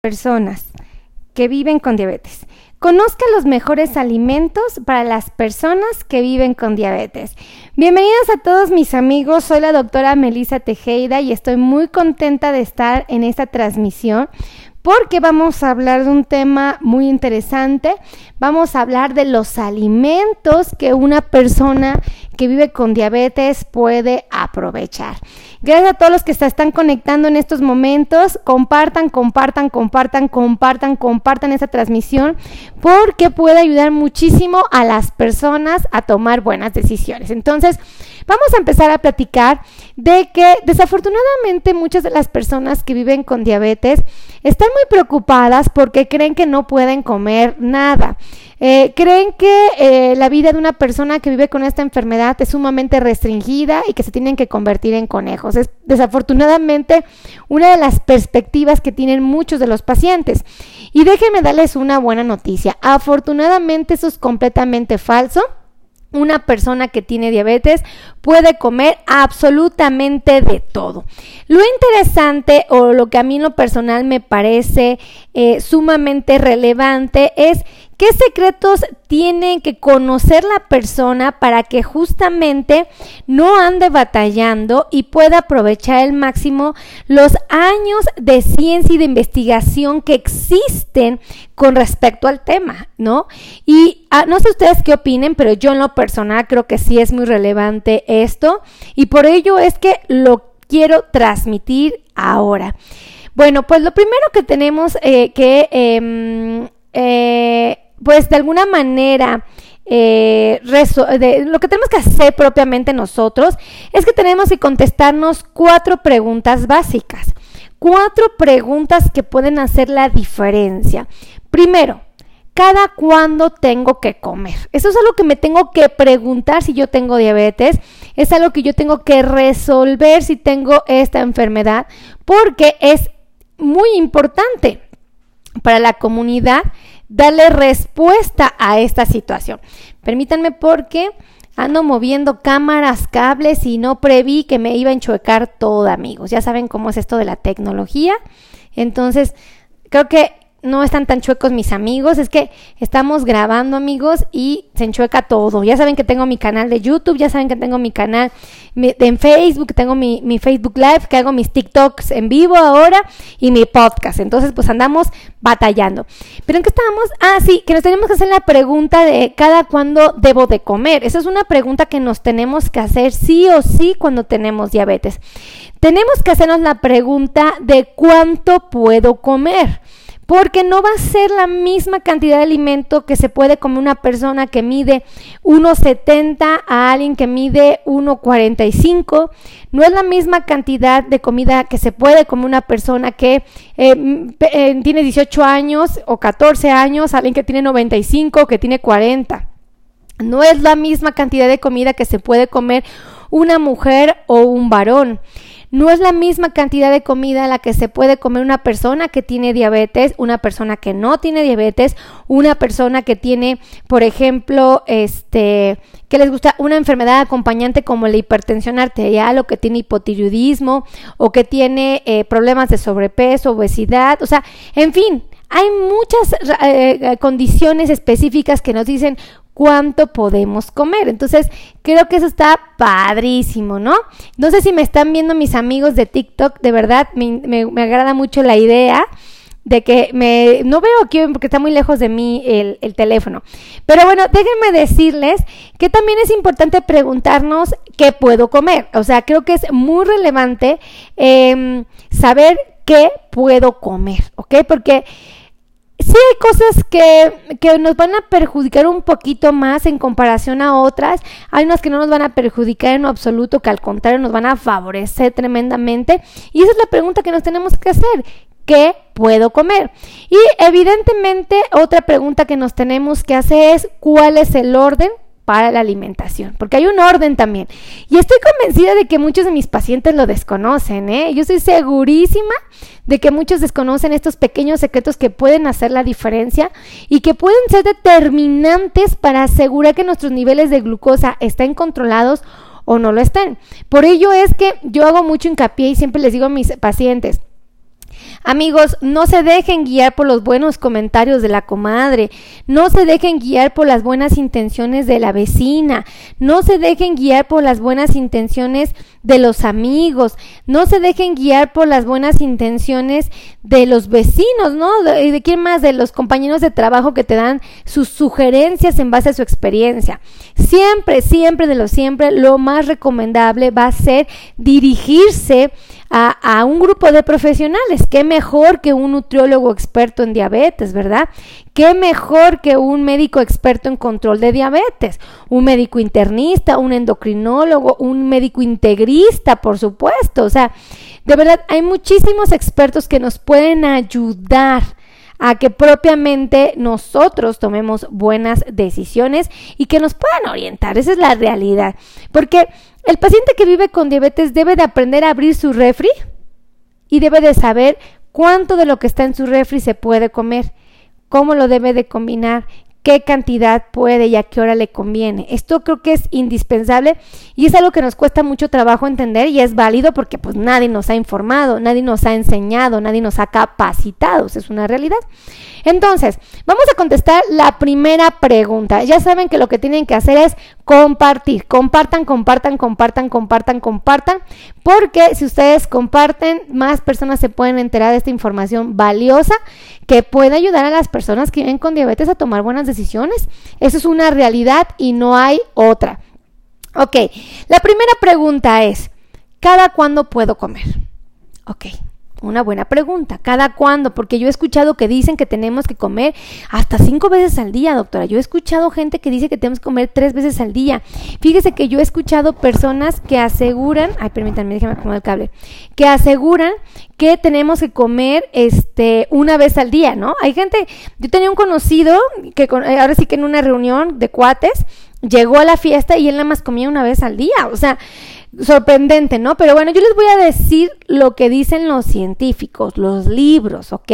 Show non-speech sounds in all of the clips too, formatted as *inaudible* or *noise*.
personas que viven con diabetes. Conozca los mejores alimentos para las personas que viven con diabetes. Bienvenidos a todos mis amigos, soy la doctora Melissa Tejeda y estoy muy contenta de estar en esta transmisión porque vamos a hablar de un tema muy interesante. Vamos a hablar de los alimentos que una persona que vive con diabetes puede aprovechar. Gracias a todos los que se están conectando en estos momentos. Compartan, compartan, compartan, compartan, compartan esta transmisión porque puede ayudar muchísimo a las personas a tomar buenas decisiones. Entonces, vamos a empezar a platicar de que desafortunadamente muchas de las personas que viven con diabetes están muy preocupadas porque creen que no pueden comer nada. Eh, creen que eh, la vida de una persona que vive con esta enfermedad es sumamente restringida y que se tienen que convertir en conejos. Es desafortunadamente una de las perspectivas que tienen muchos de los pacientes. Y déjenme darles una buena noticia. Afortunadamente eso es completamente falso. Una persona que tiene diabetes puede comer absolutamente de todo. Lo interesante o lo que a mí en lo personal me parece eh, sumamente relevante es ¿Qué secretos tiene que conocer la persona para que justamente no ande batallando y pueda aprovechar al máximo los años de ciencia y de investigación que existen con respecto al tema, ¿no? Y ah, no sé ustedes qué opinen, pero yo en lo personal creo que sí es muy relevante esto y por ello es que lo quiero transmitir ahora. Bueno, pues lo primero que tenemos eh, que... Em, eh, pues de alguna manera eh, lo que tenemos que hacer propiamente nosotros es que tenemos que contestarnos cuatro preguntas básicas. Cuatro preguntas que pueden hacer la diferencia. Primero, ¿cada cuándo tengo que comer? Eso es algo que me tengo que preguntar si yo tengo diabetes. Es algo que yo tengo que resolver si tengo esta enfermedad porque es muy importante para la comunidad darle respuesta a esta situación. Permítanme porque ando moviendo cámaras, cables y no preví que me iba a enchuecar todo, amigos. Ya saben cómo es esto de la tecnología. Entonces, creo que no están tan chuecos mis amigos, es que estamos grabando amigos y se enchueca todo. Ya saben que tengo mi canal de YouTube, ya saben que tengo mi canal en Facebook, tengo mi, mi, Facebook Live, que hago mis TikToks en vivo ahora y mi podcast. Entonces, pues andamos batallando. ¿Pero en qué estábamos? Ah, sí, que nos tenemos que hacer la pregunta de cada cuándo debo de comer. Esa es una pregunta que nos tenemos que hacer sí o sí cuando tenemos diabetes. Tenemos que hacernos la pregunta de cuánto puedo comer porque no va a ser la misma cantidad de alimento que se puede comer una persona que mide 1,70 a alguien que mide 1,45. No es la misma cantidad de comida que se puede comer una persona que eh, eh, tiene 18 años o 14 años, alguien que tiene 95 o que tiene 40. No es la misma cantidad de comida que se puede comer una mujer o un varón. No es la misma cantidad de comida la que se puede comer una persona que tiene diabetes, una persona que no tiene diabetes, una persona que tiene, por ejemplo, este, que les gusta una enfermedad acompañante como la hipertensión arterial o que tiene hipotiroidismo o que tiene eh, problemas de sobrepeso, obesidad, o sea, en fin, hay muchas eh, eh, condiciones específicas que nos dicen cuánto podemos comer. Entonces, creo que eso está padrísimo, ¿no? No sé si me están viendo mis amigos de TikTok, de verdad, me, agrada mucho la idea de que me no veo aquí porque está muy lejos de mí el, teléfono. Pero bueno, déjenme decirles que también es importante preguntarnos qué puedo comer. O sea, creo que es muy relevante em, saber qué puedo comer, ¿ok? Porque sí hay cosas que, que, nos van a perjudicar un poquito más en comparación a otras. Hay unas que no nos van a perjudicar en absoluto, que al contrario nos van a favorecer tremendamente. Y esa es la pregunta que nos tenemos que hacer. ¿Qué puedo comer? Y evidentemente otra pregunta que nos tenemos que hacer es ¿cuál es el orden para la alimentación, porque hay un orden también. Y estoy convencida de que muchos de mis pacientes lo desconocen, ¿eh? Yo estoy segurísima de que muchos desconocen estos pequeños secretos que pueden hacer la diferencia y que pueden ser determinantes para asegurar que nuestros niveles de glucosa estén controlados o no lo estén. Por ello es que yo hago mucho hincapié y siempre les digo a mis pacientes, Amigos, no se dejen guiar por los buenos comentarios de la comadre, no se dejen guiar por las buenas intenciones de la vecina, no se dejen guiar por las buenas intenciones de los amigos, no se dejen guiar por las buenas intenciones de los vecinos, ¿no? ¿De, de quién más? De los compañeros de trabajo que te dan sus sugerencias en base a su experiencia. Siempre, siempre de lo siempre, lo más recomendable va a ser dirigirse a, a, un grupo de profesionales. Qué mejor que un nutriólogo experto en diabetes, ¿verdad? Qué mejor que un médico experto en control de diabetes, un médico internista, un endocrinólogo, un médico integrista, por supuesto. O sea, de verdad, hay muchísimos expertos que nos pueden ayudar a que propiamente nosotros tomemos buenas decisiones y que nos puedan orientar. Esa es la realidad. Porque el paciente que vive con diabetes debe de aprender a abrir su refri y debe de saber cuánto de lo que está en su refri se puede comer, cómo lo debe de combinar, qué cantidad puede y a qué hora le conviene. Esto creo que es indispensable y es algo que nos cuesta mucho trabajo entender y es válido porque pues nadie nos ha informado, nadie nos ha enseñado, nadie nos ha capacitado, es una realidad. Entonces, vamos a contestar la primera pregunta. Ya saben que lo que tienen que hacer es compartir, compartan, compartan, compartan, compartan, compartan, porque si ustedes comparten, más personas se pueden enterar de esta información valiosa que puede ayudar a las personas que viven con diabetes a tomar buenas decisiones. Eso es una realidad y no hay otra. Ok, la primera pregunta es, ¿cada cuándo puedo comer? Ok, una buena pregunta. ¿Cada cuándo? Porque yo he escuchado que dicen que tenemos que comer hasta cinco veces al día, doctora. Yo he escuchado gente que dice que tenemos que comer tres veces al día. Fíjese que yo he escuchado personas que aseguran, ay, permítanme, déjame acomodar el cable, que aseguran que tenemos que comer este una vez al día, ¿no? Hay gente, yo tenía un conocido que ahora sí que en una reunión de cuates llegó a la fiesta y él nada más comía una vez al día. O sea, sorprendente, ¿no? Pero bueno, yo les voy a decir lo que dicen los científicos, los libros, ¿ok?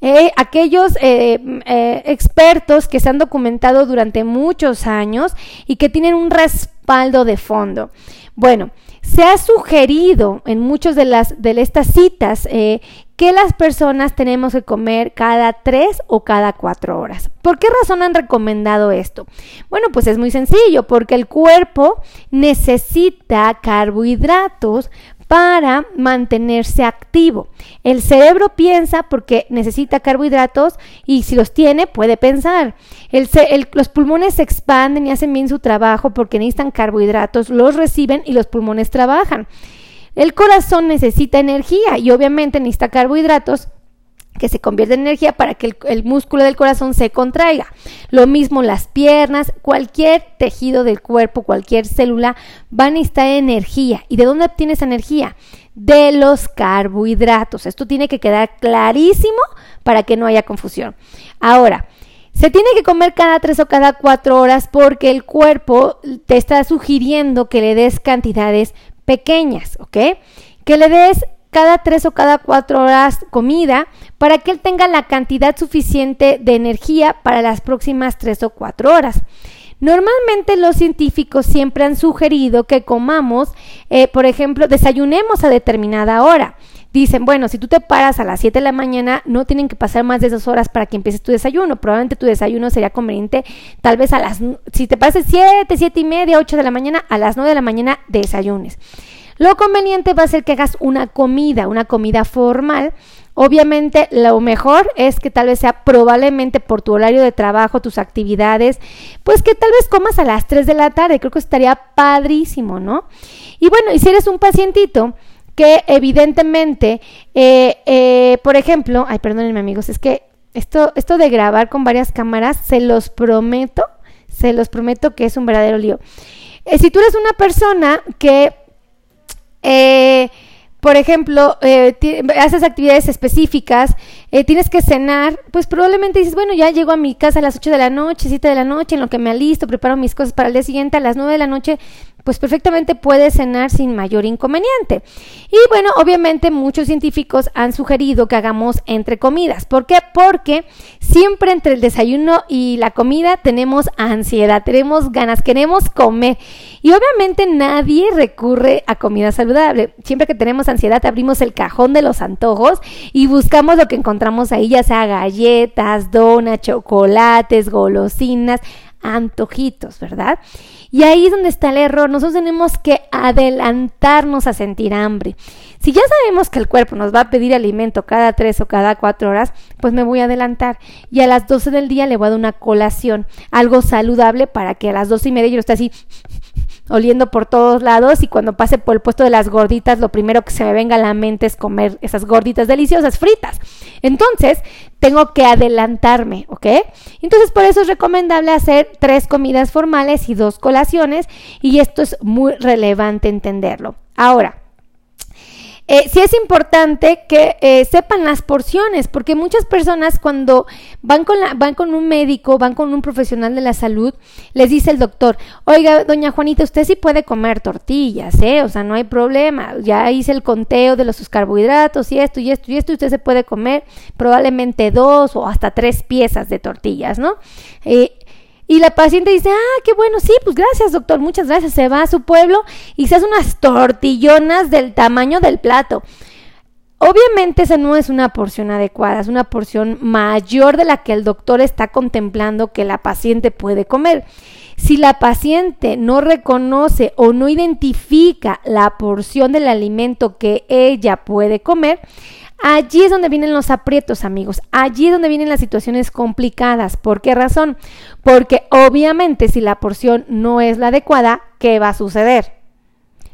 Eh, aquellos eh, eh, expertos que se han documentado durante muchos años y que tienen un respaldo de fondo. Bueno, se ha sugerido en muchas de las de estas citas eh, que las personas tenemos que comer cada tres o cada cuatro horas. ¿Por qué razón han recomendado esto? Bueno, pues es muy sencillo, porque el cuerpo necesita carbohidratos para mantenerse activo. El cerebro piensa porque necesita carbohidratos y si los tiene puede pensar. Los pulmones se expanden y hacen bien su trabajo porque necesitan carbohidratos, los reciben y los pulmones trabajan. El corazón necesita energía y obviamente necesita carbohidratos que se convierte en energía para que el, músculo del corazón se contraiga. Lo mismo las piernas, cualquier tejido del cuerpo, cualquier célula va a necesitar energía. ¿Y de dónde obtienes energía? De los carbohidratos. Esto tiene que quedar clarísimo para que no haya confusión. Ahora, se tiene que comer cada tres o cada cuatro horas porque el cuerpo te está sugiriendo que le des cantidades pequeñas, ¿ok? Que le des cada tres o cada cuatro horas comida para que él tenga la cantidad suficiente de energía para las próximas tres o cuatro horas. Normalmente los científicos siempre han sugerido que comamos, eh, por ejemplo, desayunemos a determinada hora. Dicen, bueno, si tú te paras a las 7 de la mañana, no tienen que pasar más de dos horas para que empieces tu desayuno. Probablemente tu desayuno sería conveniente, tal vez a las, si te pases 7, 7 y media, 8 de la mañana, a las 9 de la mañana desayunes. Lo conveniente va a ser que hagas una comida, una comida formal. Obviamente lo mejor es que tal vez sea probablemente por tu horario de trabajo, tus actividades, pues que tal vez comas a las 3 de la tarde. Creo que estaría padrísimo, ¿no? Y bueno, y si eres un pacientito que evidentemente, eh, eh, por ejemplo, ay, perdónenme amigos, es que esto, esto de grabar con varias cámaras, se los prometo, se los prometo que es un verdadero lío. Eh, si tú eres una persona que eh, por ejemplo, eh, haces actividades específicas eh, tienes que cenar, pues probablemente dices, bueno, ya llego a mi casa a las 8 de la noche, 7 de la noche, en lo que me alisto, preparo mis cosas para el día siguiente, a las 9 de la noche pues perfectamente puede cenar sin mayor inconveniente. Y bueno, obviamente muchos científicos han sugerido que hagamos entre comidas. ¿Por qué? Porque siempre entre el desayuno y la comida tenemos ansiedad, tenemos ganas, queremos comer. Y obviamente nadie recurre a comida saludable. Siempre que tenemos ansiedad abrimos el cajón de los antojos y buscamos lo que encontramos ahí, ya sea galletas, donas, chocolates, golosinas, antojitos, ¿verdad? Y ahí es donde está el error. Nosotros tenemos que adelantarnos a sentir hambre. Si ya sabemos que el cuerpo nos va a pedir alimento cada tres o cada cuatro horas, pues me voy a adelantar. Y a las doce del día le voy a dar una colación, algo saludable para que a las doce y media yo esté así oliendo por todos lados y cuando pase por el puesto de las gorditas, lo primero que se me venga a la mente es comer esas gorditas deliciosas fritas. Entonces, tengo que adelantarme, ¿ok? Entonces, por eso es recomendable hacer tres comidas formales y dos colaciones y esto es muy relevante entenderlo. Ahora, eh, sí es importante que eh, sepan las porciones, porque muchas personas cuando van con, la, van con un médico, van con un profesional de la salud, les dice el doctor, oiga, doña Juanita, usted sí puede comer tortillas, ¿eh? O sea, no hay problema, ya hice el conteo de los carbohidratos y esto y esto y esto, usted se puede comer probablemente dos o hasta tres piezas de tortillas, ¿no? Eh, y la paciente dice, ah, qué bueno, sí, pues gracias, doctor, muchas gracias. Se va a su pueblo y se hace unas tortillonas del tamaño del plato. Obviamente esa no es una porción adecuada, es una porción mayor de la que el doctor está contemplando que la paciente puede comer. Si la paciente no reconoce o no identifica la porción del alimento que ella puede comer, Allí es donde vienen los aprietos, amigos. Allí es donde vienen las situaciones complicadas. ¿Por qué razón? Porque obviamente si la porción no es la adecuada, ¿qué va a suceder?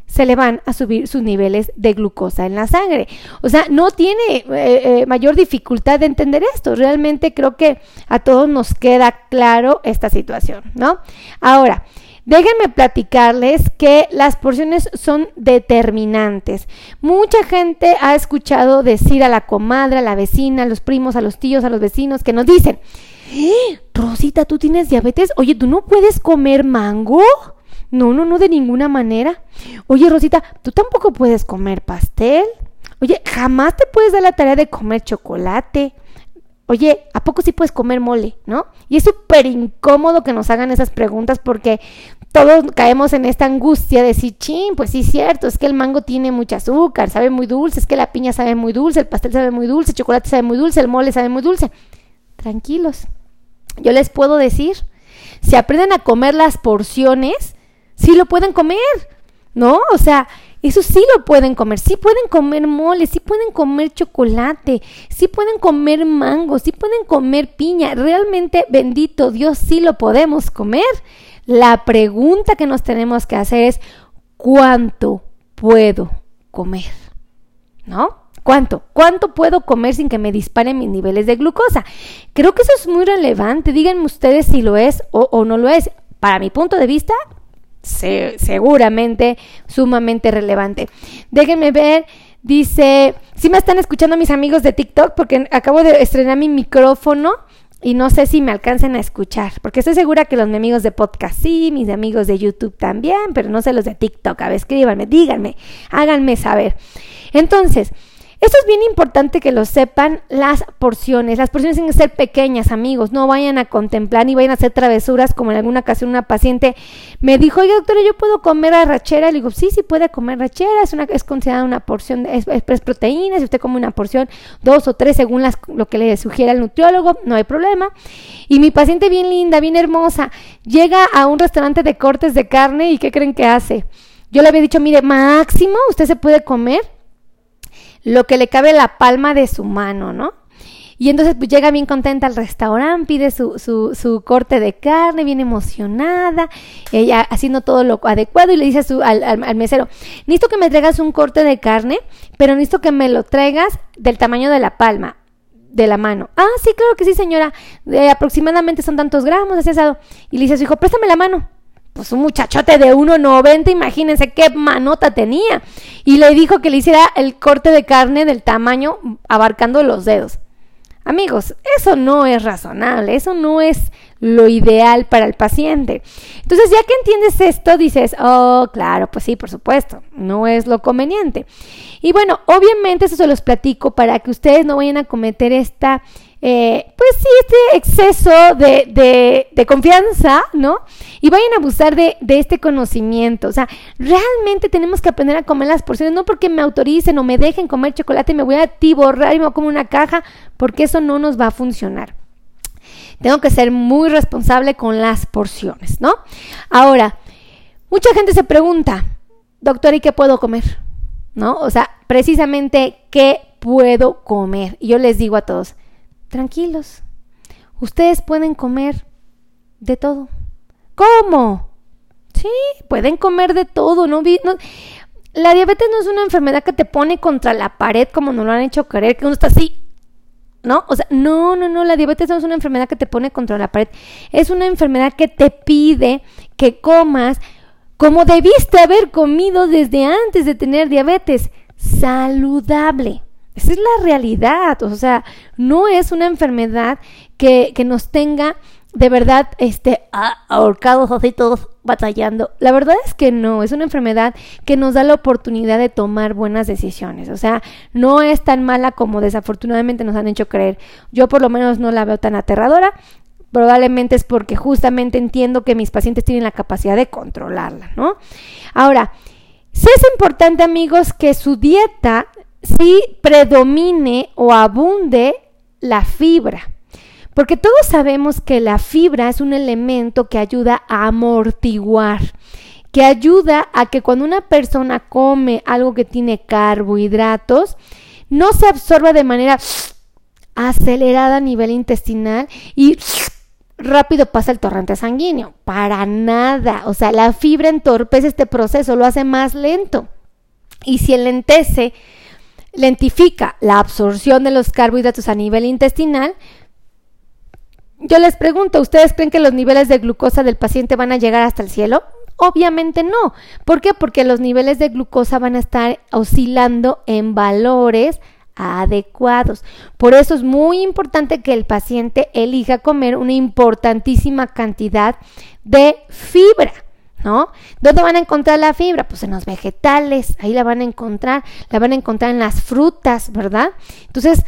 Se le van a subir sus niveles de glucosa en la sangre. O sea, no tiene eh, eh, mayor dificultad de entender esto. Realmente creo que a todos nos queda claro esta situación, ¿no? Ahora, Déjenme platicarles que las porciones son determinantes. Mucha gente ha escuchado decir a la comadre, a la vecina, a los primos, a los tíos, a los vecinos que nos dicen, ¡Eh, Rosita, tú tienes diabetes. Oye, ¿tú no puedes comer mango? No, no, no, de ninguna manera. Oye, Rosita, ¿tú tampoco puedes comer pastel? Oye, jamás te puedes dar la tarea de comer chocolate. Oye, ¿a poco sí puedes comer mole? ¿No? Y es súper incómodo que nos hagan esas preguntas porque todos caemos en esta angustia de decir, chin, pues sí es cierto, es que el mango tiene mucho azúcar, sabe muy dulce, es que la piña sabe muy dulce, el pastel sabe muy dulce, el chocolate sabe muy dulce, el mole sabe muy dulce. Tranquilos. Yo les puedo decir, si aprenden a comer las porciones, sí lo pueden comer, ¿no? O sea, eso sí lo pueden comer, sí pueden comer mole, sí pueden comer chocolate, sí pueden comer mango, sí pueden comer piña. Realmente, bendito Dios, sí lo podemos comer. La pregunta que nos tenemos que hacer es, ¿cuánto puedo comer? ¿No? ¿Cuánto? ¿Cuánto puedo comer sin que me disparen mis niveles de glucosa? Creo que eso es muy relevante. Díganme ustedes si lo es o, o no lo es. Para mi punto de vista, seguramente sumamente relevante. Déjenme ver, dice, si me están escuchando mis amigos de TikTok porque acabo de estrenar mi micrófono y no sé si me alcancen a escuchar, porque estoy segura que los amigos de podcast sí, mis amigos de YouTube también, pero no sé los de TikTok. A ver, escríbanme, díganme, háganme saber. Entonces, esto es bien importante que lo sepan las porciones. Las porciones tienen que ser pequeñas, amigos. No vayan a contemplar ni vayan a hacer travesuras como en alguna ocasión una paciente me dijo, oye doctora, ¿yo puedo comer arrachera? Le digo, sí, sí puede comer arrachera. Es, una, es considerada una porción, es, es, proteína. Si usted come una porción, dos o tres según las, lo que le sugiera el nutriólogo, no hay problema. Y mi paciente bien linda, bien hermosa, llega a un restaurante de cortes de carne y ¿qué creen que hace? Yo le había dicho, mire, máximo usted se puede comer lo que le cabe la palma de su mano, ¿no? Y entonces pues, llega bien contenta al restaurante, pide su, su, su, corte de carne, bien emocionada, ella haciendo todo lo adecuado y le dice a su, al, al, mesero, necesito que me traigas un corte de carne, pero necesito que me lo traigas del tamaño de la palma de la mano. Ah, sí, claro que sí, señora. Aproximadamente son tantos gramos, así asado. Y le dice a su hijo, préstame la mano pues un muchachote de 1,90, imagínense qué manota tenía. Y le dijo que le hiciera el corte de carne del tamaño abarcando los dedos. Amigos, eso no es razonable, eso no es lo ideal para el paciente. Entonces, ya que entiendes esto, dices, oh, claro, pues sí, por supuesto, no es lo conveniente. Y bueno, obviamente eso se los platico para que ustedes no vayan a cometer esta eh, pues sí, este exceso de, confianza, ¿no? Y vayan a abusar de, de, este conocimiento. O sea, realmente tenemos que aprender a comer las porciones, no porque me autoricen o me dejen comer chocolate y me voy a tiborrar y me voy a comer una caja, porque eso no nos va a funcionar. Tengo que ser muy responsable con las porciones, ¿no? Ahora, mucha gente se pregunta, doctor, ¿y qué puedo comer? ¿No? O sea, precisamente, ¿qué puedo comer? Y yo les digo a todos, tranquilos. Ustedes pueden comer de todo. ¿Cómo? Sí, pueden comer de todo, ¿no? la diabetes no es una enfermedad que te pone contra la pared como nos lo han hecho creer, que uno está así. ¿No? O sea, no, no, no, la diabetes no es una enfermedad que te pone contra la pared. Es una enfermedad que te pide que comas como debiste haber comido desde antes de tener diabetes, saludable. Esa es la realidad, o sea, no es una enfermedad que, que nos tenga de verdad este, ahorcados así todos batallando. La verdad es que no, es una enfermedad que nos da la oportunidad de tomar buenas decisiones. O sea, no es tan mala como desafortunadamente nos han hecho creer. Yo por lo menos no la veo tan aterradora. Probablemente es porque justamente entiendo que mis pacientes tienen la capacidad de controlarla, ¿no? Ahora, sí es importante amigos que su dieta si predomine o abunde la fibra. Porque todos sabemos que la fibra es un elemento que ayuda a amortiguar, que ayuda a que cuando una persona come algo que tiene carbohidratos, no se absorba de manera acelerada a nivel intestinal y rápido pasa el torrente sanguíneo. Para nada. O sea, la fibra entorpece este proceso, lo hace más lento. Y si enlentece lentifica la absorción de los carbohidratos a nivel intestinal, yo les pregunto, ¿ustedes creen que los niveles de glucosa del paciente van a llegar hasta el cielo? Obviamente no. ¿Por qué? Porque los niveles de glucosa van a estar oscilando en valores adecuados. Por eso es muy importante que el paciente elija comer una importantísima cantidad de fibra. ¿No? ¿Dónde van a encontrar la fibra? Pues en los vegetales, ahí la van a encontrar, la van a encontrar en las frutas, ¿verdad? Entonces,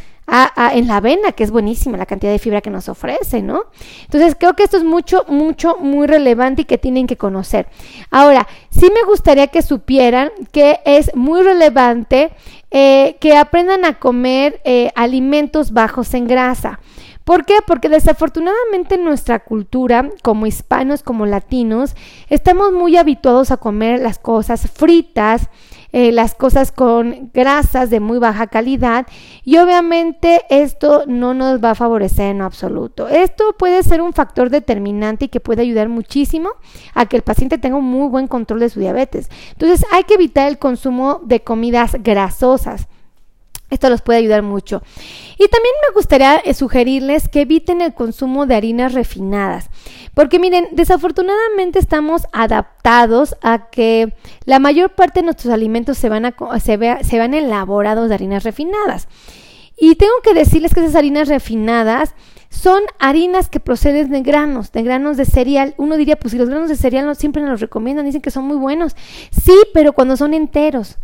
en la avena, que es buenísima la cantidad de fibra que nos ofrece, ¿no? Entonces, creo que esto es mucho, mucho, muy relevante y que tienen que conocer. Ahora, sí me gustaría que supieran que es muy relevante eh, que aprendan a comer eh, alimentos bajos en grasa. ¿Por qué? Porque desafortunadamente en nuestra cultura, como hispanos, como latinos, estamos muy habituados a comer las cosas fritas, eh, las cosas con grasas de muy baja calidad y obviamente esto no nos va a favorecer en absoluto. Esto puede ser un factor determinante y que puede ayudar muchísimo a que el paciente tenga un muy buen control de su diabetes. Entonces hay que evitar el consumo de comidas grasosas. Esto los puede ayudar mucho. Y también me gustaría eh, sugerirles que eviten el consumo de harinas refinadas. Porque miren, desafortunadamente estamos adaptados a que la mayor parte de nuestros alimentos se van, a, se, se van elaborados de harinas refinadas. Y tengo que decirles que esas harinas refinadas son harinas que proceden de granos, de granos de cereal. Uno diría, pues si los granos de cereal no, siempre nos los recomiendan, dicen que son muy buenos. Sí, pero cuando son enteros.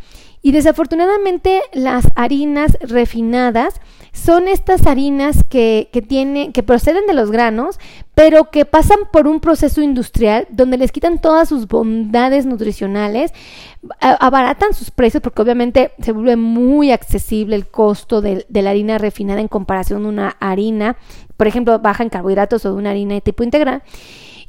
Y desafortunadamente las harinas refinadas son estas harinas que, que, que proceden de los granos, pero que pasan por un proceso industrial donde les quitan todas sus bondades nutricionales, abaratan sus precios porque obviamente se vuelve muy accesible el costo de, de la harina refinada en comparación a una harina, por ejemplo, baja en carbohidratos o de una harina de tipo integral.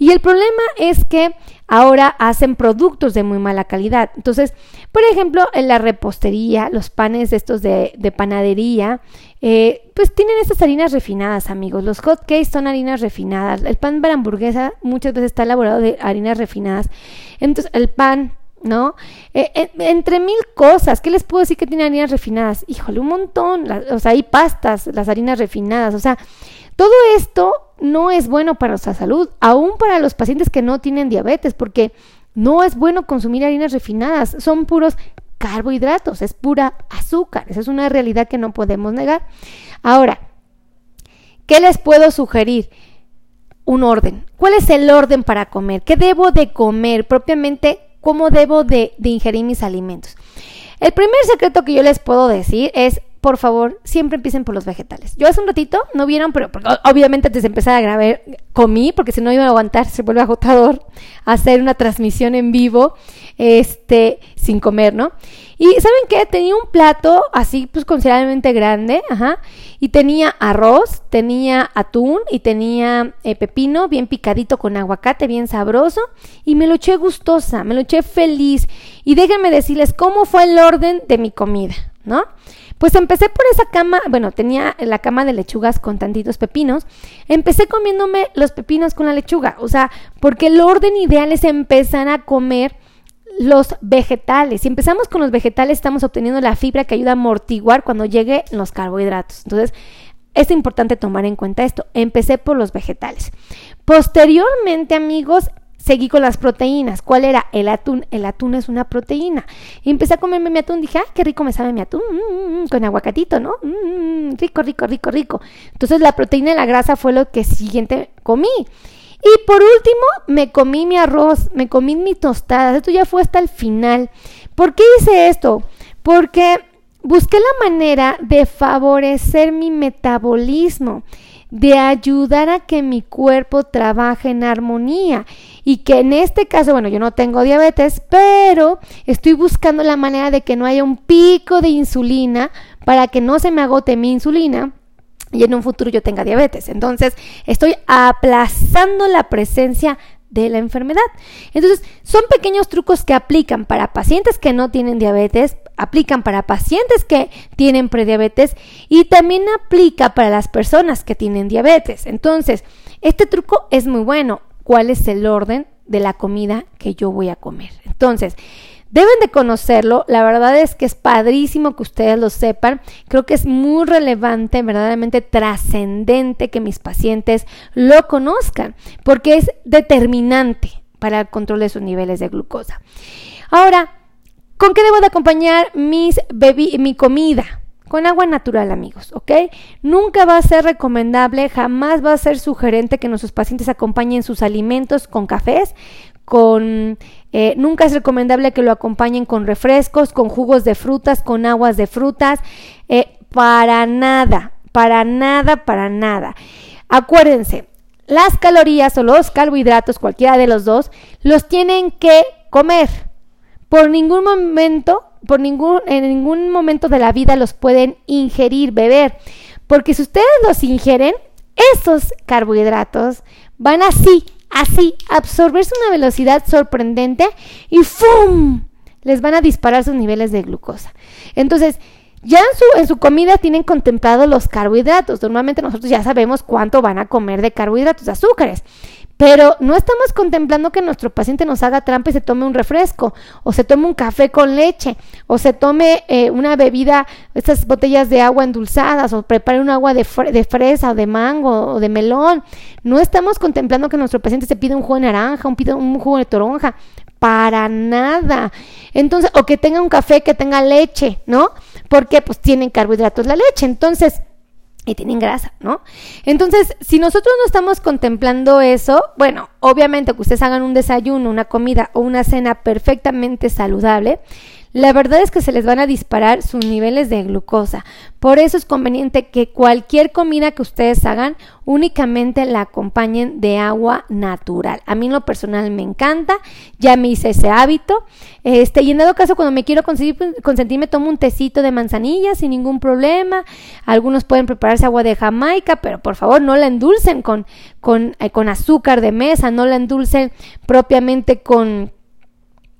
Y el problema es que ahora hacen productos de muy mala calidad. Entonces, por ejemplo, en la repostería, los panes estos de, panadería, eh, pues tienen estas harinas refinadas, amigos. Los hot cakes son harinas refinadas. El pan para hamburguesa muchas veces está elaborado de harinas refinadas. Entonces, el pan ¿no? Eh, eh, entre mil cosas, ¿qué les puedo decir que tiene harinas refinadas? Híjole, un montón, o sea, hay pastas, las harinas refinadas, o sea, todo esto no es bueno para nuestra salud, aún para los pacientes que no tienen diabetes, porque no es bueno consumir harinas refinadas, son puros carbohidratos, es pura azúcar, esa es una realidad que no podemos negar. Ahora, ¿qué les puedo sugerir? Un orden. ¿Cuál es el orden para comer? ¿Qué debo de comer? Propiamente, ¿cómo debo de, de ingerir mis alimentos? El primer secreto que yo les puedo decir es por favor, siempre empiecen por los vegetales. Yo hace un ratito, no vieron, pero obviamente antes de empezar a grabar, comí, porque si no iba a aguantar, se vuelve agotador *laughs* hacer una transmisión en vivo, este, sin comer, ¿no? Y ¿saben qué? Tenía un plato así, pues considerablemente grande, ajá, y tenía arroz, tenía atún y tenía eh, pepino bien picadito con aguacate, bien sabroso, y me lo eché gustosa, me lo eché feliz. Y déjenme decirles cómo fue el orden de mi comida, ¿no? Pues empecé por esa cama, bueno, tenía la cama de lechugas con tantitos pepinos. Empecé comiéndome los pepinos con la lechuga, o sea, porque el orden ideal es empezar a comer los vegetales. Si empezamos con los vegetales, estamos obteniendo la fibra que ayuda a amortiguar cuando llegue los carbohidratos. Entonces, es importante tomar en cuenta esto. Empecé por los vegetales. Posteriormente, amigos, seguí con las proteínas. ¿Cuál era? El atún. El atún es una proteína. Y empecé a comerme mi atún. Dije, ay, qué rico me sabe mi atún. Mm, mm, mm, con aguacatito, ¿no? rico, rico, rico, rico. Entonces la proteína y la grasa fue lo que siguiente comí. Y por último, me comí mi arroz, me comí mi tostadas. Esto ya fue hasta el final. ¿Por qué hice esto? Porque busqué la manera de favorecer mi metabolismo de ayudar a que mi cuerpo trabaje en armonía y que en este caso, bueno, yo no tengo diabetes, pero estoy buscando la manera de que no haya un pico de insulina para que no se me agote mi insulina y en un futuro yo tenga diabetes. Entonces, estoy aplazando la presencia de la enfermedad. Entonces, son pequeños trucos que aplican para pacientes que no tienen diabetes, aplican para pacientes que tienen prediabetes y también aplica para las personas que tienen diabetes. Entonces, este truco es muy bueno. ¿Cuál es el orden de la comida que yo voy a comer? Entonces, Deben de conocerlo, la verdad es que es padrísimo que ustedes lo sepan, creo que es muy relevante, verdaderamente trascendente que mis pacientes lo conozcan, porque es determinante para el control de sus niveles de glucosa. Ahora, ¿con qué debo de acompañar mis mi comida? con agua natural, amigos, ¿ok? Nunca va a ser recomendable, jamás va a ser sugerente que nuestros pacientes acompañen sus alimentos con cafés, con eh, nunca es recomendable que lo acompañen con refrescos, con jugos de frutas, con aguas de frutas, eh, para nada, para nada, para nada. Acuérdense, las calorías o los carbohidratos, cualquiera de los dos, los tienen que comer. Por ningún momento, por ningún, en ningún momento de la vida los pueden ingerir, beber. Porque si ustedes los ingeren, esos carbohidratos van así así, absorberse una velocidad sorprendente y ¡fum! Les van a disparar sus niveles de glucosa. Entonces, ya en su, en su comida tienen contemplado los carbohidratos. Normalmente nosotros ya sabemos cuánto van a comer de carbohidratos, azúcares. Pero no estamos contemplando que nuestro paciente nos haga trampa y se tome un refresco, o se tome un café con leche, o se tome eh, una bebida, estas botellas de agua endulzadas, o prepare un agua de, de, fresa, o de mango, o de melón. No estamos contemplando que nuestro paciente se pida un jugo de naranja, un, un jugo de toronja. Para nada. Entonces, o que tenga un café que tenga leche, ¿no? Porque pues tienen carbohidratos la leche. Entonces, y tienen grasa, ¿no? Entonces, si nosotros no estamos contemplando eso, bueno, obviamente que ustedes hagan un desayuno, una comida o una cena perfectamente saludable, la verdad es que se les van a disparar sus niveles de glucosa. Por eso es conveniente que cualquier comida que ustedes hagan únicamente la acompañen de agua natural. A mí en lo personal me encanta, ya me hice ese hábito. Este, y en dado caso, cuando me quiero consentir, me tomo un tecito de manzanilla sin ningún problema. Algunos pueden prepararse agua de Jamaica, pero por favor no la endulcen con, con, eh, con azúcar de mesa, no la endulcen propiamente con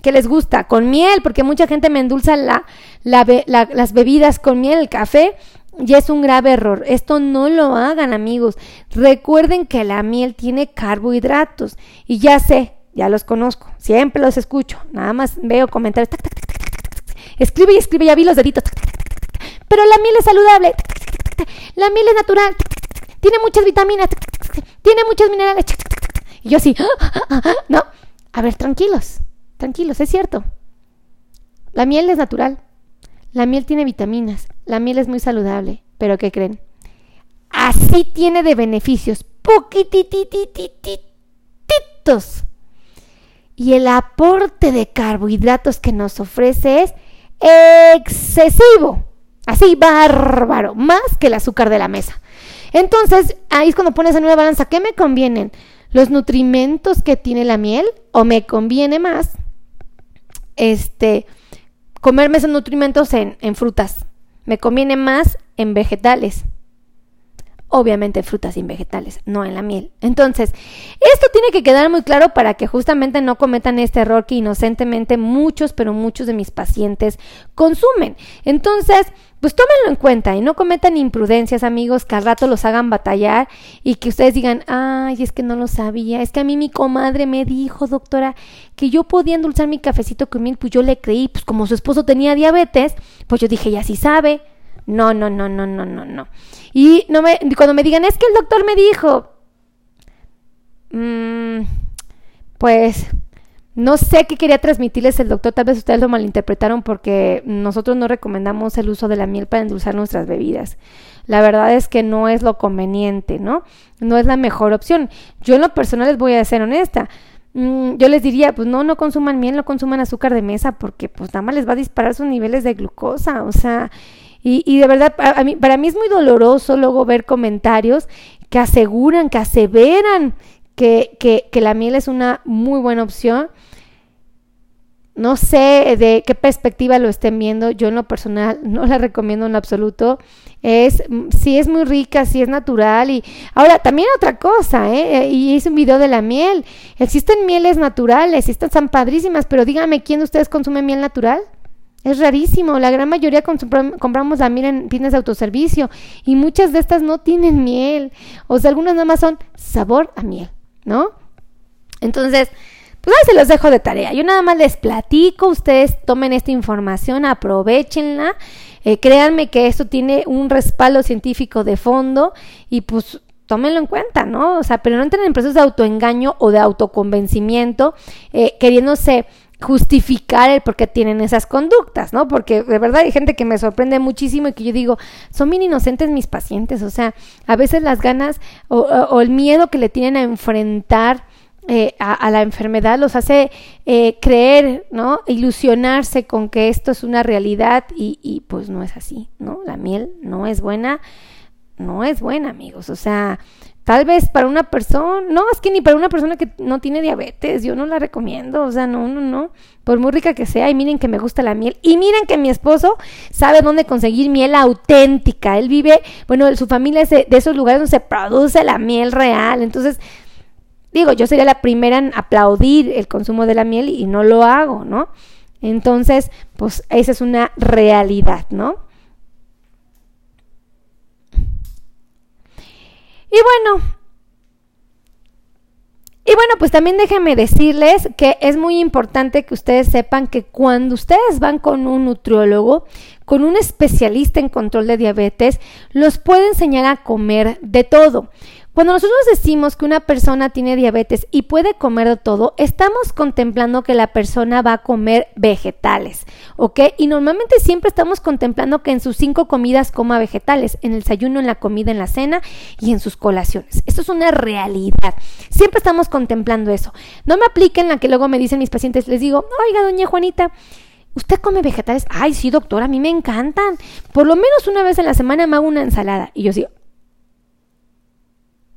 que les gusta, con miel, porque mucha gente me endulza la, las bebidas con miel, el café, y es un grave error. Esto no lo hagan, amigos. Recuerden que la miel tiene carbohidratos, y ya sé, ya los conozco, siempre los escucho, nada más veo comentarios. escribe y escribe, ya vi los deditos. Pero la miel es saludable. La miel es natural. Tiene muchas vitaminas. Tiene muchos minerales. Y yo así, no, a ver, tranquilos. Tranquilos, es cierto. La miel es natural. La miel tiene vitaminas. La miel es muy saludable. Pero ¿qué creen? Así tiene de beneficios, poquitititititos. Y el aporte de carbohidratos que nos ofrece es excesivo. Así, bárbaro, más que el azúcar de la mesa. Entonces, ahí es cuando pones en una balanza, ¿qué me convienen? ¿Los nutrimentos que tiene la miel? ¿O me conviene más este, comerme esos nutrimentos en, en frutas? ¿Me conviene más en vegetales? Obviamente frutas y vegetales, no en la miel. Entonces, esto tiene que quedar muy claro para que justamente no cometan este error que inocentemente muchos, pero muchos de mis pacientes consumen. Entonces, pues tómenlo en cuenta y no cometan imprudencias, amigos, que al rato los hagan batallar y que ustedes digan, ay, es que no lo sabía, es que a mí mi comadre me dijo, doctora, que yo podía endulzar mi cafecito con miel, pues yo le creí, pues como su esposo tenía diabetes, pues yo dije, ya sí sabe. No, no, no, no, no, no, no. Y no me, cuando me digan, es que el doctor me dijo, mm, pues no sé qué quería transmitirles el doctor, tal vez ustedes lo malinterpretaron porque nosotros no recomendamos el uso de la miel para endulzar nuestras bebidas. La verdad es que no es lo conveniente, ¿no? No es la mejor opción. Yo en lo personal les voy a ser honesta. Mm, yo les diría, pues no, no consuman miel, no consuman azúcar de mesa porque pues nada más les va a disparar sus niveles de glucosa. O sea, y, y de verdad, a mí, para mí es muy doloroso luego ver comentarios que aseguran, que aseveran que, que, la miel es una muy buena opción. No sé de qué perspectiva lo estén viendo. Yo en lo personal no la recomiendo en absoluto. Es, sí es muy rica, sí es natural. Y ahora también otra cosa, ¿eh? Y hice un video de la miel. Existen mieles naturales, estas están padrísimas, pero díganme quién de ustedes consume miel natural. Es rarísimo, la gran mayoría compramos la miel en tiendas de autoservicio y muchas de estas no tienen miel, o sea, algunas nada más son sabor a miel, ¿no? Entonces, pues ahí se los dejo de tarea. Yo nada más les platico, ustedes tomen esta información, aprovechenla, eh, créanme que esto tiene un respaldo científico de fondo y pues tómenlo en cuenta, ¿no? O sea, pero no entren en procesos de autoengaño o de autoconvencimiento, eh, queriéndose justificar el por qué tienen esas conductas, ¿no? Porque de verdad hay gente que me sorprende muchísimo y que yo digo, son bien inocentes mis pacientes, o sea, a veces las ganas o, el miedo que le tienen a enfrentar eh, a, la enfermedad los hace eh, creer, ¿no? Ilusionarse con que esto es una realidad y, y pues no es así, ¿no? La miel no es buena, no es buena, amigos, o sea, Tal vez para una persona, no, es que ni para una persona que no tiene diabetes, yo no la recomiendo, o sea, no, no, no, por muy rica que sea, y miren que me gusta la miel, y miren que mi esposo sabe dónde conseguir miel auténtica, él vive, bueno, su familia es de, esos lugares donde se produce la miel real, entonces, digo, yo sería la primera en aplaudir el consumo de la miel y no lo hago, ¿no? Entonces, pues esa es una realidad, ¿no? Y bueno, y bueno, pues también déjenme decirles que es muy importante que ustedes sepan que cuando ustedes van con un nutriólogo, con un especialista en control de diabetes, los puede enseñar a comer de todo. Cuando nosotros decimos que una persona tiene diabetes y puede comer de todo, estamos contemplando que la persona va a comer vegetales, ¿ok? Y normalmente siempre estamos contemplando que en sus cinco comidas coma vegetales, en el desayuno, en la comida, en la cena y en sus colaciones. Esto es una realidad. Siempre estamos contemplando eso. No me apliquen la que luego me dicen mis pacientes, les digo, oiga, doña Juanita, ¿Usted come vegetales? Ay, sí, doctora, a mí me encantan. Por lo menos una vez en la semana me hago una ensalada. Y yo digo,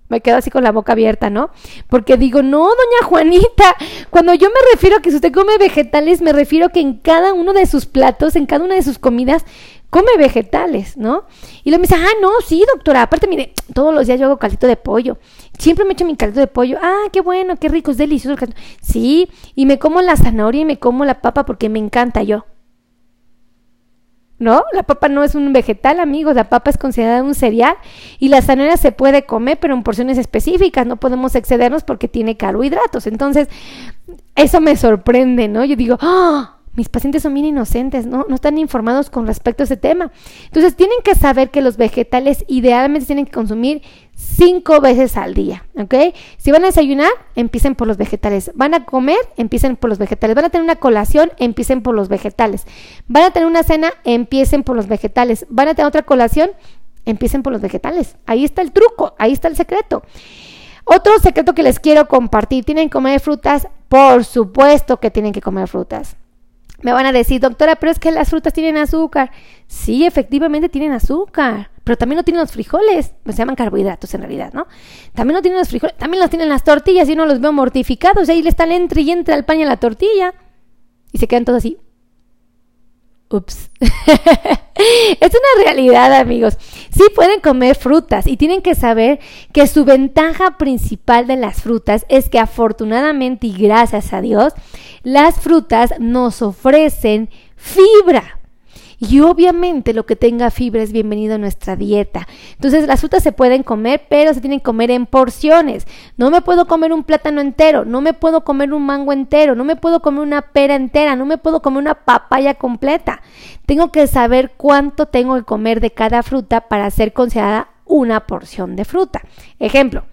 me quedo así con la boca abierta, ¿no? Porque digo, no, doña Juanita, cuando yo me refiero a que si usted come vegetales, me refiero a que en cada uno de sus platos, en cada una de sus comidas, come vegetales, ¿no? Y luego me dice, ah, no, sí, doctora, aparte, mire, todos los días yo hago caldito de pollo. Siempre me echo mi caldito de pollo. Ah, qué bueno, qué rico, es delicioso el caldito. Sí, y me como la zanahoria y me como la papa porque me encanta yo. ¿No? La papa no es un vegetal, amigos, la papa es considerada un cereal y la zanahoria se puede comer, pero en porciones específicas, no podemos excedernos porque tiene carbohidratos. Entonces, eso me sorprende, ¿no? Yo digo, ¡ah! Mis pacientes son bien inocentes, ¿no? No están informados con respecto a ese tema. Entonces, tienen que saber que los vegetales idealmente tienen que consumir cinco veces al día, ¿ok? Si van a desayunar, empiecen por los vegetales. Van a comer, empiecen por los vegetales. Van a tener una colación, empiecen por los vegetales. Van a tener una cena, empiecen por los vegetales. Van a tener otra colación, Empiecen por los vegetales. Ahí está el truco, ahí está el secreto. Otro secreto que les quiero compartir, ¿tienen que comer frutas? Por supuesto que tienen que comer frutas. Me van a decir, doctora, pero es que las frutas tienen azúcar. Sí, efectivamente tienen azúcar, pero también no tienen los frijoles, pues se llaman carbohidratos en realidad, ¿no? También no tienen los frijoles, también los tienen las tortillas y uno los veo mortificados, y ahí le están entre y entre al pan y a la tortilla. Y se quedan todos así. Ups. *laughs* es una realidad, amigos. Sí pueden comer frutas y tienen que saber que su ventaja principal de las frutas es que afortunadamente y gracias a Dios, las frutas nos ofrecen fibra. Y obviamente lo que tenga fibra es bienvenido a nuestra dieta. Entonces las frutas se pueden comer, pero se tienen que comer en porciones. No me puedo comer un plátano entero, no me puedo comer un mango entero, no me puedo comer una pera entera, no me puedo comer una papaya completa. Tengo que saber cuánto tengo que comer de cada fruta para ser considerada una porción de fruta. Ejemplo,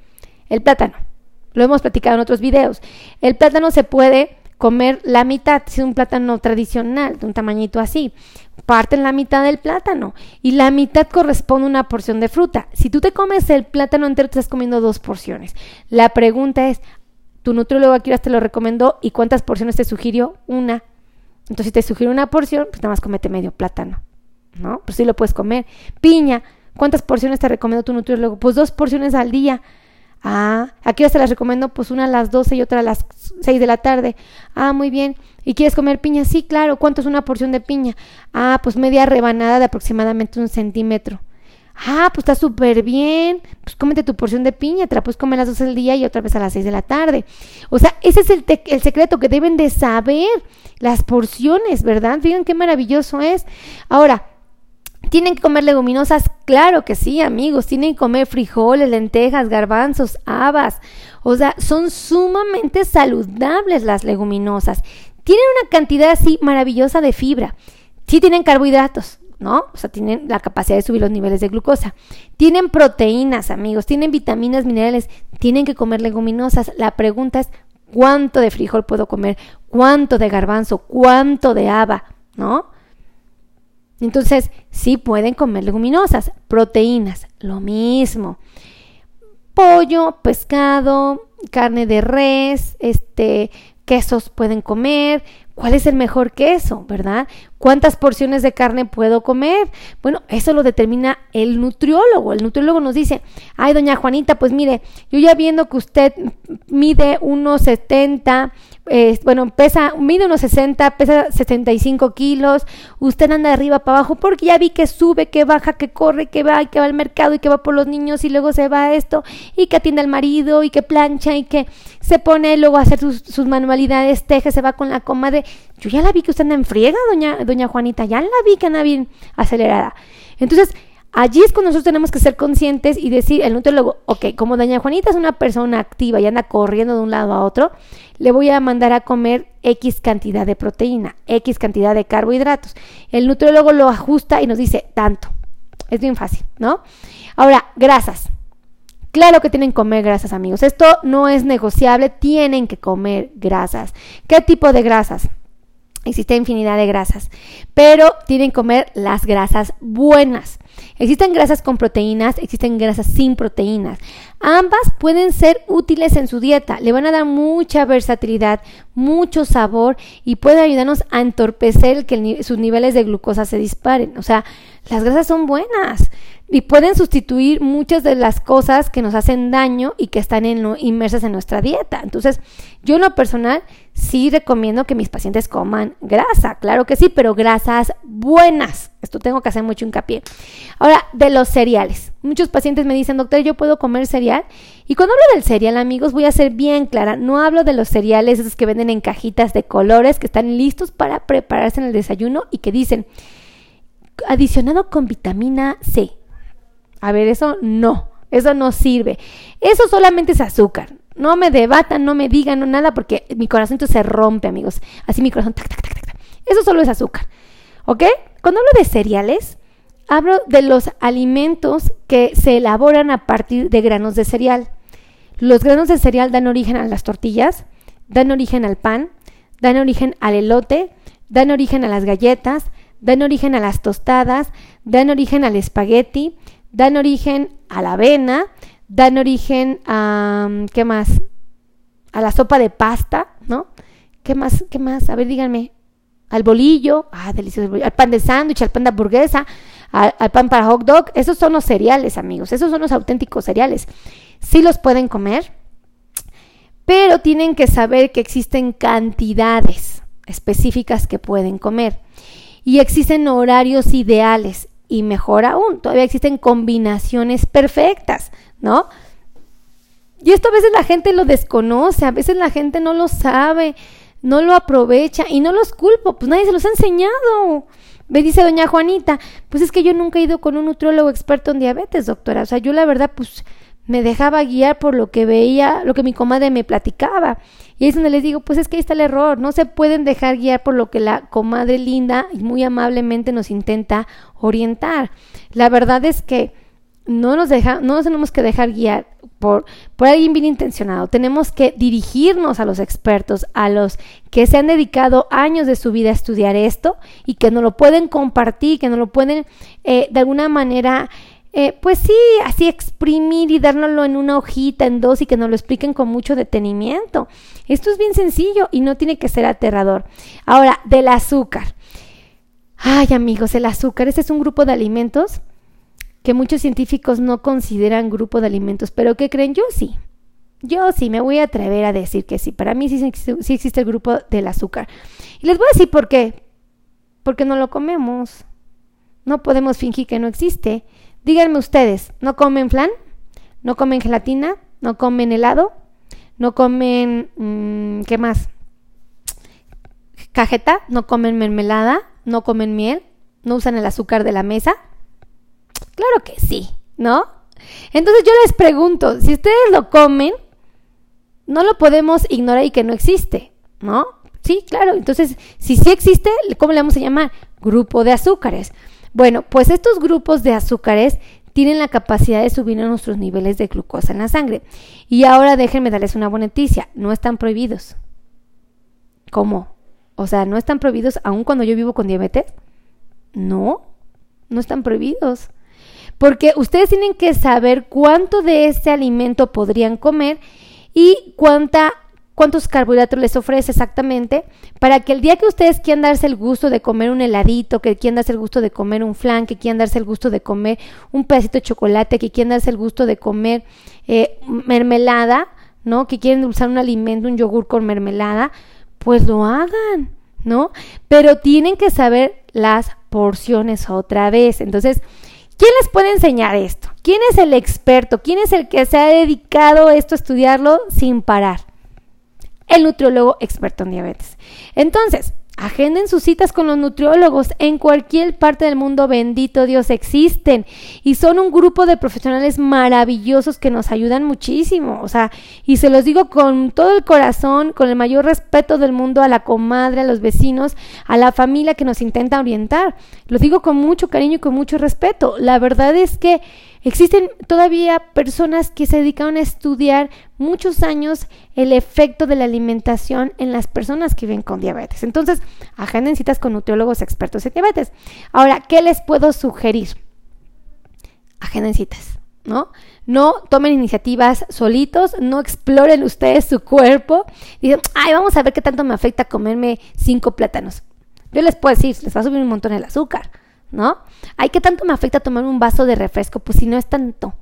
el plátano. Lo hemos platicado en otros videos. El plátano se puede comer la mitad, si es un plátano tradicional, de un tamañito así, parten la mitad del plátano y la mitad corresponde a una porción de fruta. Si tú te comes el plátano entero, te estás comiendo dos porciones. La pregunta es, ¿tu nutriólogo aquí te lo recomendó y cuántas porciones te sugirió? Una. Entonces, si te sugiere una porción, pues nada más comete medio plátano, ¿no? Pues sí lo puedes comer. Piña, ¿cuántas porciones te recomendó tu nutriólogo? Pues dos porciones al día. Ah, aquí ya se las recomiendo, pues una a las 12 y otra a las 6 de la tarde. Ah, muy bien. ¿Y quieres comer piña? Sí, claro. ¿Cuánto es una porción de piña? Ah, pues media rebanada de aproximadamente un centímetro. Ah, pues está súper bien. Pues cómete tu porción de piña, te la puedes comer a las 12 del día y otra vez a las 6 de la tarde. O sea, ese es el, el secreto que deben de saber, las porciones, ¿verdad? Fíjense qué maravilloso es. Ahora, ¿Tienen que comer leguminosas? Claro que sí, amigos. Tienen que comer frijoles, lentejas, garbanzos, habas. O sea, son sumamente saludables las leguminosas. Tienen una cantidad así maravillosa de fibra. Sí tienen carbohidratos, ¿no? O sea, tienen la capacidad de subir los niveles de glucosa. Tienen proteínas, amigos. Tienen vitaminas, minerales. Tienen que comer leguminosas. La pregunta es, ¿cuánto de frijol puedo comer? ¿Cuánto de garbanzo? ¿Cuánto de haba? ¿No? Entonces, sí pueden comer leguminosas, proteínas, lo mismo. Pollo, pescado, carne de res, este, quesos pueden comer, ¿Cuál es el mejor queso, verdad? ¿Cuántas porciones de carne puedo comer? Bueno, eso lo determina el nutriólogo. El nutriólogo nos dice, ay, doña Juanita, pues mire, yo ya viendo que usted mide unos 70, bueno, pesa, mide unos 60, pesa 75 kilos, usted anda de arriba para abajo porque ya vi que sube, que baja, que corre, que va, que va al mercado y que va por los niños y luego se va a esto y que atiende al marido y que plancha y que se pone luego a hacer sus, sus manualidades, teje, se va con la comadre. Yo ya la vi que usted anda en friega, doña, doña Juanita, ya la vi que anda bien acelerada. Entonces, Allí es cuando nosotros tenemos que ser conscientes y decir, el nutriólogo, ok, como doña Juanita es una persona activa y anda corriendo de un lado a otro, le voy a mandar a comer X cantidad de proteína, X cantidad de carbohidratos. El nutriólogo lo ajusta y nos dice tanto. Es bien fácil, ¿no? Ahora, grasas. Claro que tienen que comer grasas, amigos. Esto no es negociable, tienen que comer grasas. ¿Qué tipo de grasas? Existe infinidad de grasas, pero tienen que comer las grasas buenas. Existen grasas con proteínas, existen grasas sin proteínas. Ambas pueden ser útiles en su dieta, le van a dar mucha versatilidad, mucho sabor y pueden ayudarnos a entorpecer que sus niveles de glucosa se disparen. O sea, las grasas son buenas y pueden sustituir muchas de las cosas que nos hacen daño y que están inmersas en nuestra dieta. Entonces, yo en lo personal sí recomiendo que mis pacientes coman grasa, claro que sí, pero grasas buenas. Esto tengo que hacer mucho hincapié. Ahora, de los cereales. Muchos pacientes me dicen, doctor, ¿yo puedo comer cereal? Y cuando hablo del cereal, amigos, voy a ser bien clara. No hablo de los cereales esos que venden en cajitas de colores, que están listos para prepararse en el desayuno y que dicen, adicionado con vitamina C. A ver, eso no, eso no sirve. Eso solamente es azúcar. No me debatan, no me digan no, nada porque mi corazón se rompe, amigos. Así mi corazón. Eso solo es azúcar. ¿Ok? Cuando hablo de cereales, hablo de los alimentos que se elaboran a partir de granos de cereal. Los granos de cereal dan origen a las tortillas, dan origen al pan, dan origen al elote, dan origen a las galletas, dan origen a las tostadas, dan origen al espagueti, dan origen a la avena, dan origen a, ¿qué más? A la sopa de pasta, ¿no? ¿Qué más? ¿Qué más? A ver, díganme. Al bolillo, ah, delicioso, al pan de sándwich, al pan de hamburguesa, al, al, pan para hot dog. Esos son los cereales, amigos. Esos son los auténticos cereales. Sí los pueden comer, pero tienen que saber que existen cantidades específicas que pueden comer y existen horarios ideales y mejor aún, todavía existen combinaciones perfectas, ¿no? Y esto a veces la gente lo desconoce, a veces la gente no lo sabe, no lo aprovecha y no los culpo, pues nadie se los ha enseñado. Me dice doña Juanita, pues es que yo nunca he ido con un nutriólogo experto en diabetes, doctora. O sea, yo la verdad, pues me dejaba guiar por lo que veía, lo que mi comadre me platicaba. Y es donde les digo, pues es que ahí está el error, no se pueden dejar guiar por lo que la comadre linda y muy amablemente nos intenta orientar. La verdad es que no nos, deja, no nos tenemos que dejar guiar por, por alguien bien intencionado. Tenemos que dirigirnos a los expertos, a los que se han dedicado años de su vida a estudiar esto y que nos lo pueden compartir, que nos lo pueden eh, de alguna manera eh, pues sí, así exprimir y dárnoslo en una hojita, en dos y que nos lo expliquen con mucho detenimiento. Esto es bien sencillo y no tiene que ser aterrador. Ahora, del azúcar. Ay amigos, el azúcar, este es un grupo de alimentos que muchos científicos no consideran grupo de alimentos, pero ¿qué creen? Yo sí. Yo sí, me voy a atrever a decir que sí. Para mí sí, sí existe el grupo del azúcar. Y les voy a decir por qué. Porque no lo comemos. No podemos fingir que no existe. Díganme ustedes, ¿no comen flan? ¿No comen gelatina? ¿No comen helado? ¿No comen... Mmm, ¿Qué más? Cajeta, no comen mermelada, no comen miel, no usan el azúcar de la mesa. Claro que sí, ¿no? Entonces yo les pregunto, si ustedes lo comen, no lo podemos ignorar y que no existe, ¿no? Sí, claro. Entonces, si sí existe, ¿cómo le vamos a llamar? Grupo de azúcares. Bueno, pues estos grupos de azúcares tienen la capacidad de subir nuestros niveles de glucosa en la sangre. Y ahora déjenme darles una buena noticia, no están prohibidos. ¿Cómo? O sea, ¿no están prohibidos aún cuando yo vivo con diabetes? No, no están prohibidos. Porque ustedes tienen que saber cuánto de este alimento podrían comer y cuánta cuántos carbohidratos les ofrece exactamente, para que el día que ustedes quieran darse el gusto de comer un heladito, que quieran darse el gusto de comer un flan, que quieran darse el gusto de comer un pedacito de chocolate, que quieran darse el gusto de comer eh, mermelada, ¿no? Que quieren usar un alimento, un yogur con mermelada, pues lo hagan, ¿no? Pero tienen que saber las porciones otra vez. Entonces, ¿Quién les puede enseñar esto? ¿Quién es el experto? ¿Quién es el que se ha dedicado a esto, a estudiarlo sin parar? el nutriólogo experto en diabetes. Entonces, Agenden sus citas con los nutriólogos en cualquier parte del mundo, bendito Dios, existen y son un grupo de profesionales maravillosos que nos ayudan muchísimo, o sea, y se los digo con todo el corazón, con el mayor respeto del mundo a la comadre, a los vecinos, a la familia que nos intenta orientar. Lo digo con mucho cariño y con mucho respeto. La verdad es que Existen todavía personas que se dedicaron a estudiar muchos años el efecto de la alimentación en las personas que viven con diabetes. Entonces, agenden citas con nutriólogos expertos en diabetes. Ahora, ¿qué les puedo sugerir? Agenden citas, ¿no? No tomen iniciativas solitos, no exploren ustedes su cuerpo. Dicen, ay, vamos a ver qué tanto me afecta comerme cinco plátanos. Yo les puedo decir, les va a subir un montón el azúcar ¿no? Ay, ¿qué tanto me afecta tomar un vaso de refresco? Pues si no es tanto.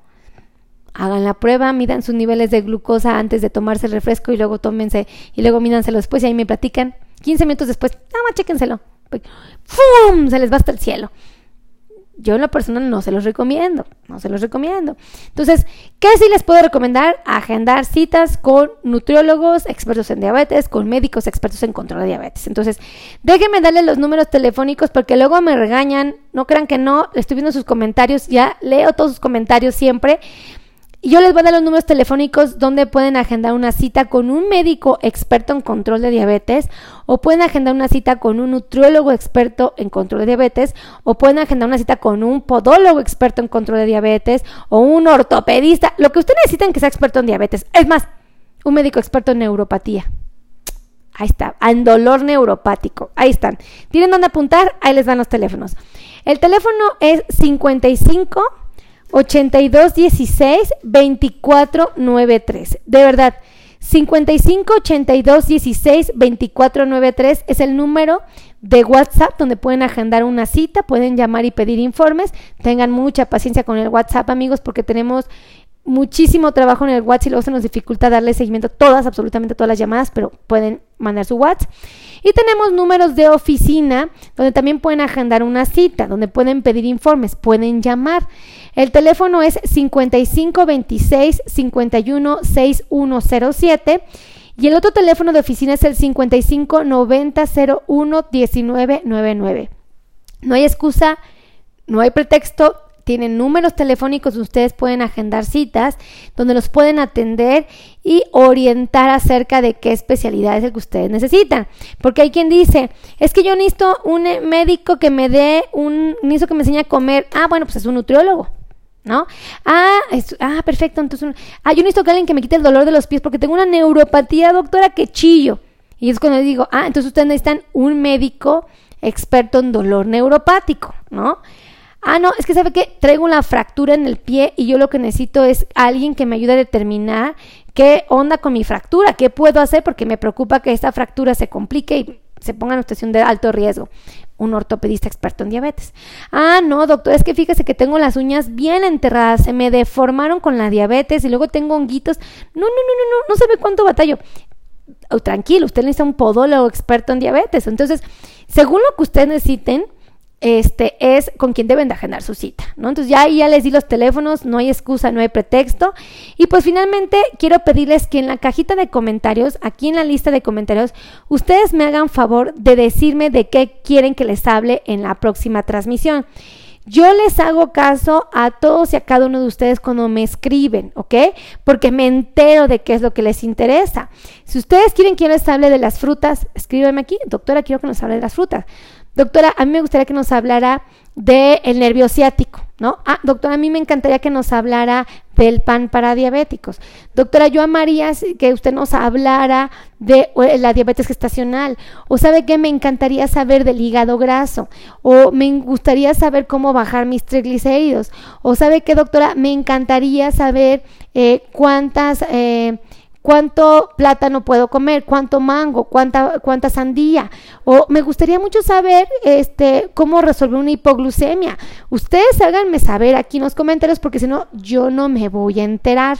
Hagan la prueba, midan sus niveles de glucosa antes de tomarse el refresco y luego tómense y luego mídanselo después y ahí me platican. 15 minutos después, nada más chéquenselo. ¡Fum! Se les va hasta el cielo yo en lo personal no se los recomiendo, no se los recomiendo. Entonces, ¿qué sí les puedo recomendar? Agendar citas con nutriólogos expertos en diabetes, con médicos expertos en control de diabetes. Entonces, déjenme darles los números telefónicos porque luego me regañan, no crean que no, estoy viendo sus comentarios, ya leo todos sus comentarios siempre. Y yo les voy a dar los números telefónicos donde pueden agendar una cita con un médico experto en control de diabetes o pueden agendar una cita con un nutriólogo experto en control de diabetes o pueden agendar una cita con un podólogo experto en control de diabetes o un ortopedista, lo que ustedes necesiten que sea experto en diabetes. Es más, un médico experto en neuropatía. Ahí está, en dolor neuropático. Ahí están. ¿Tienen dónde apuntar? Ahí les dan los teléfonos. El teléfono es 55 8216 2493. De verdad, 55 82 16 2493 es el número de WhatsApp donde pueden agendar una cita, pueden llamar y pedir informes. Tengan mucha paciencia con el WhatsApp, amigos, porque tenemos muchísimo trabajo en el WhatsApp y luego se nos dificulta darle seguimiento a todas, absolutamente todas las llamadas, pero pueden mandar su WhatsApp. Y tenemos números de oficina donde también pueden agendar una cita, donde pueden pedir informes, pueden llamar. El teléfono es 5526 51 6107 y el otro teléfono de oficina es el 55 90 01 1999. No hay excusa, no hay pretexto, tienen números telefónicos ustedes pueden agendar citas, donde los pueden atender y orientar acerca de qué especialidad es el que ustedes necesitan. Porque hay quien dice, es que yo necesito un médico que me dé un, necesito que me enseñe a comer. Ah, bueno, pues es un nutriólogo. ¿No? Ah, ah, perfecto. Entonces, ah, yo necesito que alguien que me quite el dolor de los pies porque tengo una neuropatía, doctora, que chillo. Y es cuando digo, ah, entonces ustedes necesitan un médico experto en dolor neuropático, ¿no? Ah, no, es que sabe que traigo una fractura en el pie y yo lo que necesito es alguien que me ayude a determinar qué onda con mi fractura, qué puedo hacer porque me preocupa que esta fractura se complique y se ponga en una situación de alto riesgo. Un ortopedista experto en diabetes. Ah, no, doctor, es que fíjese que tengo las uñas bien enterradas, se me deformaron con la diabetes y luego tengo honguitos. No, no, no, no, no, no sabe cuánto batallo. Oh, tranquilo, usted necesita un podólogo experto en diabetes. Entonces, según lo que ustedes necesiten, este, es con quien deben de agendar su cita, ¿no? Entonces ya, ya les di los teléfonos, no hay excusa, no hay pretexto. Y pues finalmente quiero pedirles que en la cajita de comentarios, aquí en la lista de comentarios, ustedes me hagan favor de decirme de qué quieren que les hable en la próxima transmisión. Yo les hago caso a todos y a cada uno de ustedes cuando me escriben, ¿ok? Porque me entero de qué es lo que les interesa. Si ustedes quieren que yo les hable de las frutas, escríbeme aquí, doctora, quiero que nos hable de las frutas. Doctora, a mí me gustaría que nos hablara del el nervio ciático, ¿no? Ah, doctora, a mí me encantaría que nos hablara del pan para diabéticos. Doctora, yo amaría que usted nos hablara de la diabetes gestacional. O sabe que me encantaría saber del hígado graso. O me gustaría saber cómo bajar mis triglicéridos. O sabe que, doctora, me encantaría saber eh, cuántas... Eh, cuánto plátano puedo comer, cuánto mango, cuánta, cuánta sandía. O me gustaría mucho saber este, cómo resolver una hipoglucemia. Ustedes háganme saber aquí en los comentarios porque si no, yo no me voy a enterar.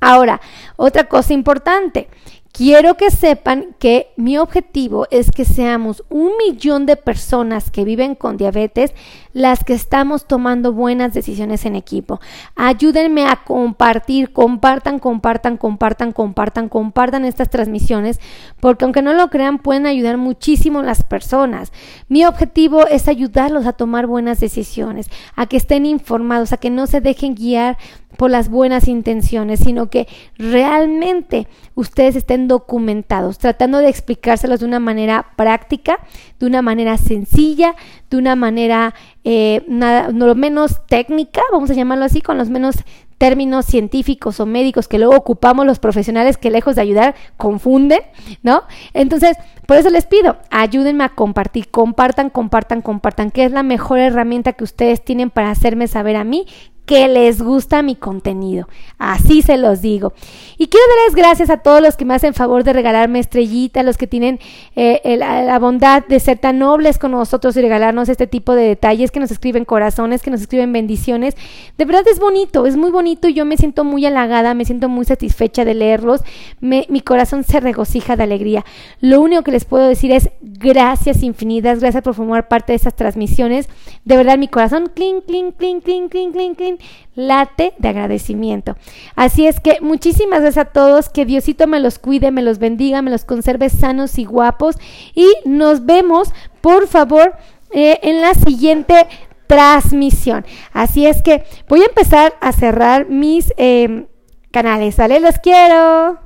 Ahora, otra cosa importante. Quiero que sepan que mi objetivo es que seamos un millón de personas que viven con diabetes las que estamos tomando buenas decisiones en equipo. Ayúdenme a compartir, compartan, compartan, compartan, compartan, compartan estas transmisiones, porque aunque no lo crean, pueden ayudar muchísimo las personas. Mi objetivo es ayudarlos a tomar buenas decisiones, a que estén informados, a que no se dejen guiar por las buenas intenciones, sino que realmente ustedes estén documentados, tratando de explicárselos de una manera práctica, de una manera sencilla, de una manera eh, nada, no lo menos técnica, vamos a llamarlo así, con los menos términos científicos o médicos que luego ocupamos los profesionales que lejos de ayudar confunden, ¿no? Entonces, por eso les pido, ayúdenme a compartir, compartan, compartan, compartan, que es la mejor herramienta que ustedes tienen para hacerme saber a mí que les gusta mi contenido. Así se los digo. Y quiero darles gracias a todos los que me hacen favor de regalarme estrellita, los que tienen eh, la, bondad de ser tan nobles con nosotros y regalarnos este tipo de detalles, que nos escriben corazones, que nos escriben bendiciones. De verdad es bonito, es muy bonito y yo me siento muy halagada, me siento muy satisfecha de leerlos. mi corazón se regocija de alegría. Lo único que les puedo decir es gracias infinitas, gracias por formar parte de estas transmisiones. De verdad mi corazón, clink, clink, clink, clink, clink, clink, clink late de agradecimiento. Así es que muchísimas gracias a todos, que Diosito me los cuide, me los bendiga, me los conserve sanos y guapos y nos vemos, por favor, eh, en la siguiente transmisión. Así es que voy a empezar a cerrar mis eh, canales, ¿vale? Los quiero.